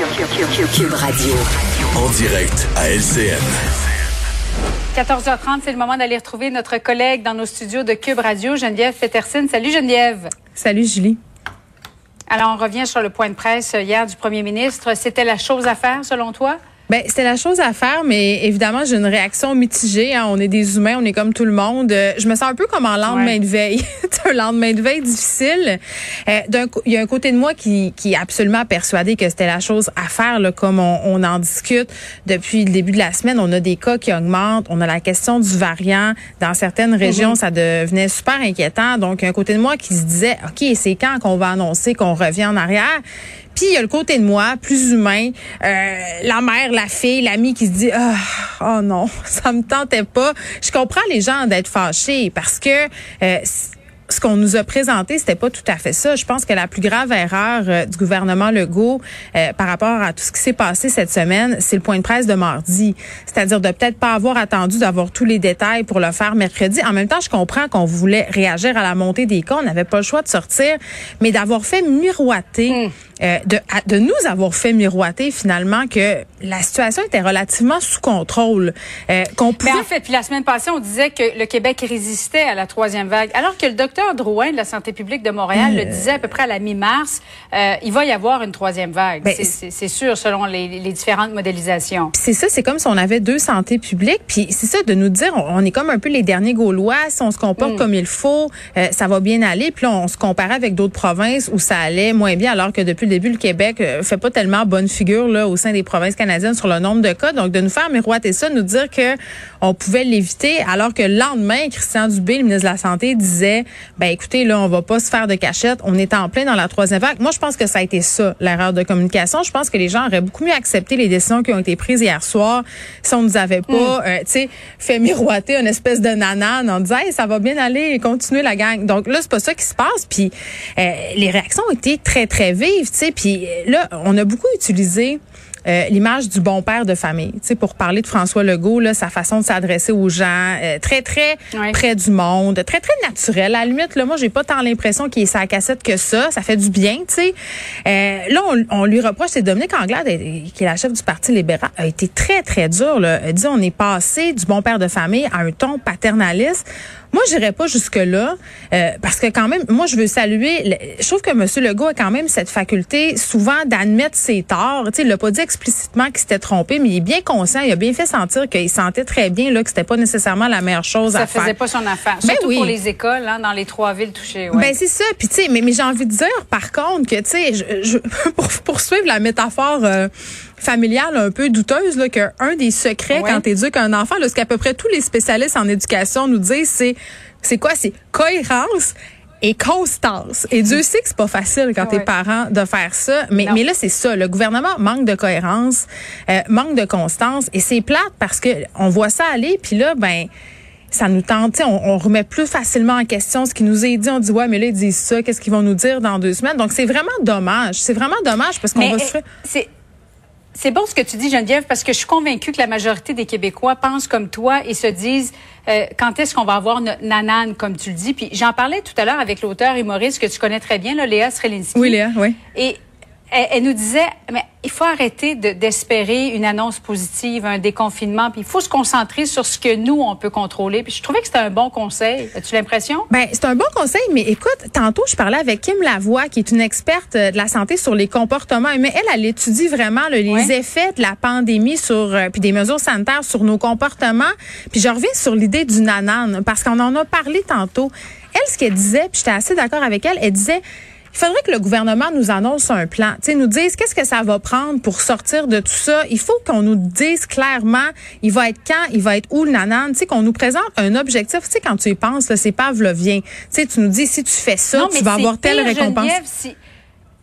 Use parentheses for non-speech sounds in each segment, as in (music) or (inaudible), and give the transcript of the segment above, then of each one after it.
Cube Radio. En direct à LCN. 14h30, c'est le moment d'aller retrouver notre collègue dans nos studios de Cube Radio, Geneviève Peterson. Salut Geneviève. Salut Julie. Alors, on revient sur le point de presse hier du premier ministre. C'était la chose à faire, selon toi? Ben, c'était la chose à faire, mais évidemment, j'ai une réaction mitigée. Hein. On est des humains, on est comme tout le monde. Euh, je me sens un peu comme en lendemain de veille. (laughs) un lendemain de veille difficile. Euh, il y a un côté de moi qui, qui est absolument persuadé que c'était la chose à faire, là, comme on, on, en discute depuis le début de la semaine. On a des cas qui augmentent. On a la question du variant. Dans certaines régions, mm-hmm. ça devenait super inquiétant. Donc, il y a un côté de moi qui se disait, OK, c'est quand qu'on va annoncer qu'on revient en arrière? Puis il y a le côté de moi, plus humain, euh, la mère, la fille, l'ami qui se dit oh, oh non, (laughs) ça me tentait pas. Je comprends les gens d'être fâchés parce que euh, ce qu'on nous a présenté, c'était pas tout à fait ça. Je pense que la plus grave erreur euh, du gouvernement Legault euh, par rapport à tout ce qui s'est passé cette semaine, c'est le point de presse de mardi. C'est-à-dire de peut-être pas avoir attendu d'avoir tous les détails pour le faire mercredi. En même temps, je comprends qu'on voulait réagir à la montée des cas. On n'avait pas le choix de sortir, mais d'avoir fait miroiter, hmm. Euh, de, de nous avoir fait miroiter finalement que la situation était relativement sous contrôle. qu'on pouvait... Mais en fait, puis la semaine passée, on disait que le Québec résistait à la troisième vague, alors que le docteur Drouin de la santé publique de Montréal le euh. disait à peu près à la mi-mars, euh, il va y avoir une troisième vague. Ben, c'est sûr, selon les, différentes modélisations. C'est ça, c'est comme si on avait deux santé publiques. Puis c'est ça, de nous dire, on, est comme un peu les derniers Gaulois. Si on se comporte mm. comme il faut, euh, ça va bien aller. Puis là, on se comparait avec d'autres provinces où ça allait moins bien, alors que depuis le début, le Québec fait pas tellement bonne figure là au sein des provinces canadiennes sur le nombre de cas. Donc, de nous faire miroiter ça, nous dire que on pouvait l'éviter, alors que le lendemain, Christian Dubé, le ministre de la Santé, disait ben écoutez, là, on va pas se faire de cachette. On est en plein dans la troisième vague. Moi, je pense que ça a été ça, l'erreur de communication. Je pense que les gens auraient beaucoup mieux accepté les décisions qui ont été prises hier soir si on nous avait pas, mm. euh, tu sais, fait miroiter une espèce de nanane en disant, hey, ça va bien aller, continuer la gang. Donc là, c'est pas ça qui se passe. Puis euh, les réactions ont été très, très vives, sais. Puis là, on a beaucoup utilisé euh, l'image du bon père de famille. Tu sais, pour parler de François Legault, là, sa façon de s'adresser aux gens, euh, très très près du monde, très très naturel. À la limite, là, moi, j'ai pas tant l'impression qu'il est sa cassette que ça. Ça fait du bien, tu sais. Euh, là, on, lui reproche, c'est Dominique Anglade, qui est la chef du Parti libéral, a été très très dur. Là. Elle dit, on est passé du bon père de famille à un ton paternaliste. Moi, j'irais pas jusque-là euh, parce que quand même, moi, je veux saluer. Je trouve que M. Legault a quand même cette faculté souvent d'admettre ses torts. Tu sais, il l'a pas dit explicitement qu'il s'était trompé, mais il est bien conscient. Il a bien fait sentir qu'il sentait très bien là que c'était pas nécessairement la meilleure chose à faire. Ça faisait pas son affaire. Ben Surtout pour les écoles, hein, dans les trois villes touchées. Ouais. Ben c'est ça. Puis tu sais, mais, mais j'ai envie de dire, par contre, que tu sais, je, je, (laughs) pour poursuivre la métaphore. Euh, familiale un peu douteuse là qu'un des secrets quand tu éduques un enfant là, ce qu'à peu près tous les spécialistes en éducation nous disent c'est c'est quoi? C'est cohérence et constance. Et Dieu sait que c'est pas facile quand t'es parent de faire ça, mais mais là c'est ça, le gouvernement manque de cohérence, euh, manque de constance et c'est plate parce que on voit ça aller puis là ben ça nous tente, on, on, remet plus facilement en question ce qui nous est dit. On dit ouais, mais là ils disent ça, qu'est-ce qu'ils vont nous dire dans deux semaines? Donc c'est vraiment dommage. C'est vraiment dommage parce qu'on va se. C'est bon ce que tu dis, Geneviève, parce que je suis convaincue que la majorité des Québécois pensent comme toi et se disent euh, quand est-ce qu'on va avoir notre nanane, comme tu le dis? Puis j'en parlais tout à l'heure avec l'auteur humoriste que tu connais très bien, là, Léa Srelinski. Oui, Léa, oui. Et elle, nous disait, mais il faut arrêter d'espérer une annonce positive, un déconfinement, puis il faut se concentrer sur ce que nous, on peut contrôler. Puis je trouvais que c'était un bon conseil. As-tu l'impression? Ben, c'est un bon conseil, mais écoute, tantôt, je parlais avec Kim Lavoie, qui est une experte euh, de la santé sur les comportements Mais Elle, elle étudie vraiment les effets de la pandémie sur, euh, puis des mesures sanitaires sur nos comportements. Puis je reviens sur l'idée du nanane, parce qu'on en a parlé tantôt. Elle, ce qu'elle disait, puis j'étais assez d'accord avec elle, elle disait, il faudrait que le gouvernement nous annonce un plan, tu sais, nous dise qu'est-ce que ça va prendre pour sortir de tout ça. Il faut qu'on nous dise clairement, il va être quand, il va être où le nanan, tu sais, qu'on nous présente un objectif. Tu sais, quand tu y penses, là, c'est pas vient. Tu sais, tu nous dis si tu fais ça, tu vas avoir telle récompense.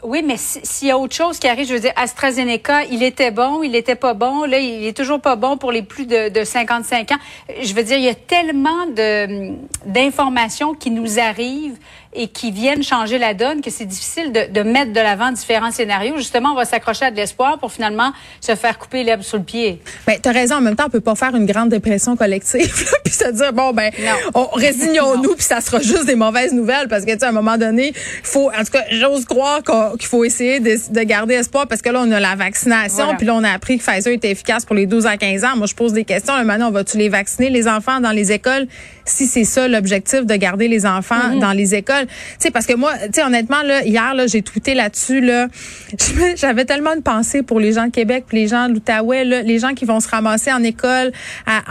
Oui, mais s'il y a autre chose qui arrive, je veux dire, AstraZeneca, il était bon, il était pas bon, là, il est toujours pas bon pour les plus de, de 55 ans. Je veux dire, il y a tellement de d'informations qui nous arrivent et qui viennent changer la donne, que c'est difficile de, de, mettre de l'avant différents scénarios. Justement, on va s'accrocher à de l'espoir pour finalement se faire couper l'herbe sous le pied. Ben, tu as raison. En même temps, on peut pas faire une grande dépression collective (laughs) puis se dire, bon, ben, on résignons-nous puis ça sera juste des mauvaises nouvelles parce que, tu sais, à un moment donné, il faut, en tout cas, j'ose croire qu'il faut essayer de, de, garder espoir parce que là, on a la vaccination puis là, on a appris que Pfizer était efficace pour les 12 à 15 ans. Moi, je pose des questions. maintenant, on va-tu les vacciner, les enfants, dans les écoles, si c'est ça l'objectif de garder les enfants dans les écoles? Tu sais, parce que moi, tu sais, honnêtement, là, hier, là, j'ai tweeté là-dessus, là. (laughs) J'avais tellement de pensée pour les gens de Québec puis les gens de l'Outaouais, les gens qui vont se ramasser en école,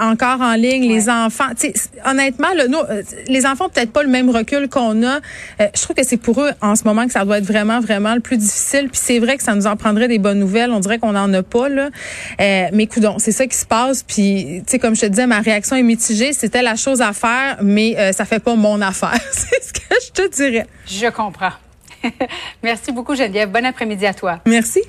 encore en ligne, les enfants. Tu sais, honnêtement, là, nous, euh, les enfants peut-être pas le même recul qu'on a. Euh, je trouve que c'est pour eux, en ce moment, que ça doit être vraiment, vraiment le plus difficile. Puis c'est vrai que ça nous en prendrait des bonnes nouvelles. On dirait qu'on n'en a pas, là. Euh, mais écoute, c'est ça qui se passe. Puis, tu sais, comme je te disais, ma réaction est mitigée. C'était la chose à faire, mais euh, ça fait pas mon affaire. (laughs) c'est ce que je te dirais. Je comprends. (laughs) Merci beaucoup, Geneviève. Bon après-midi à toi. Merci.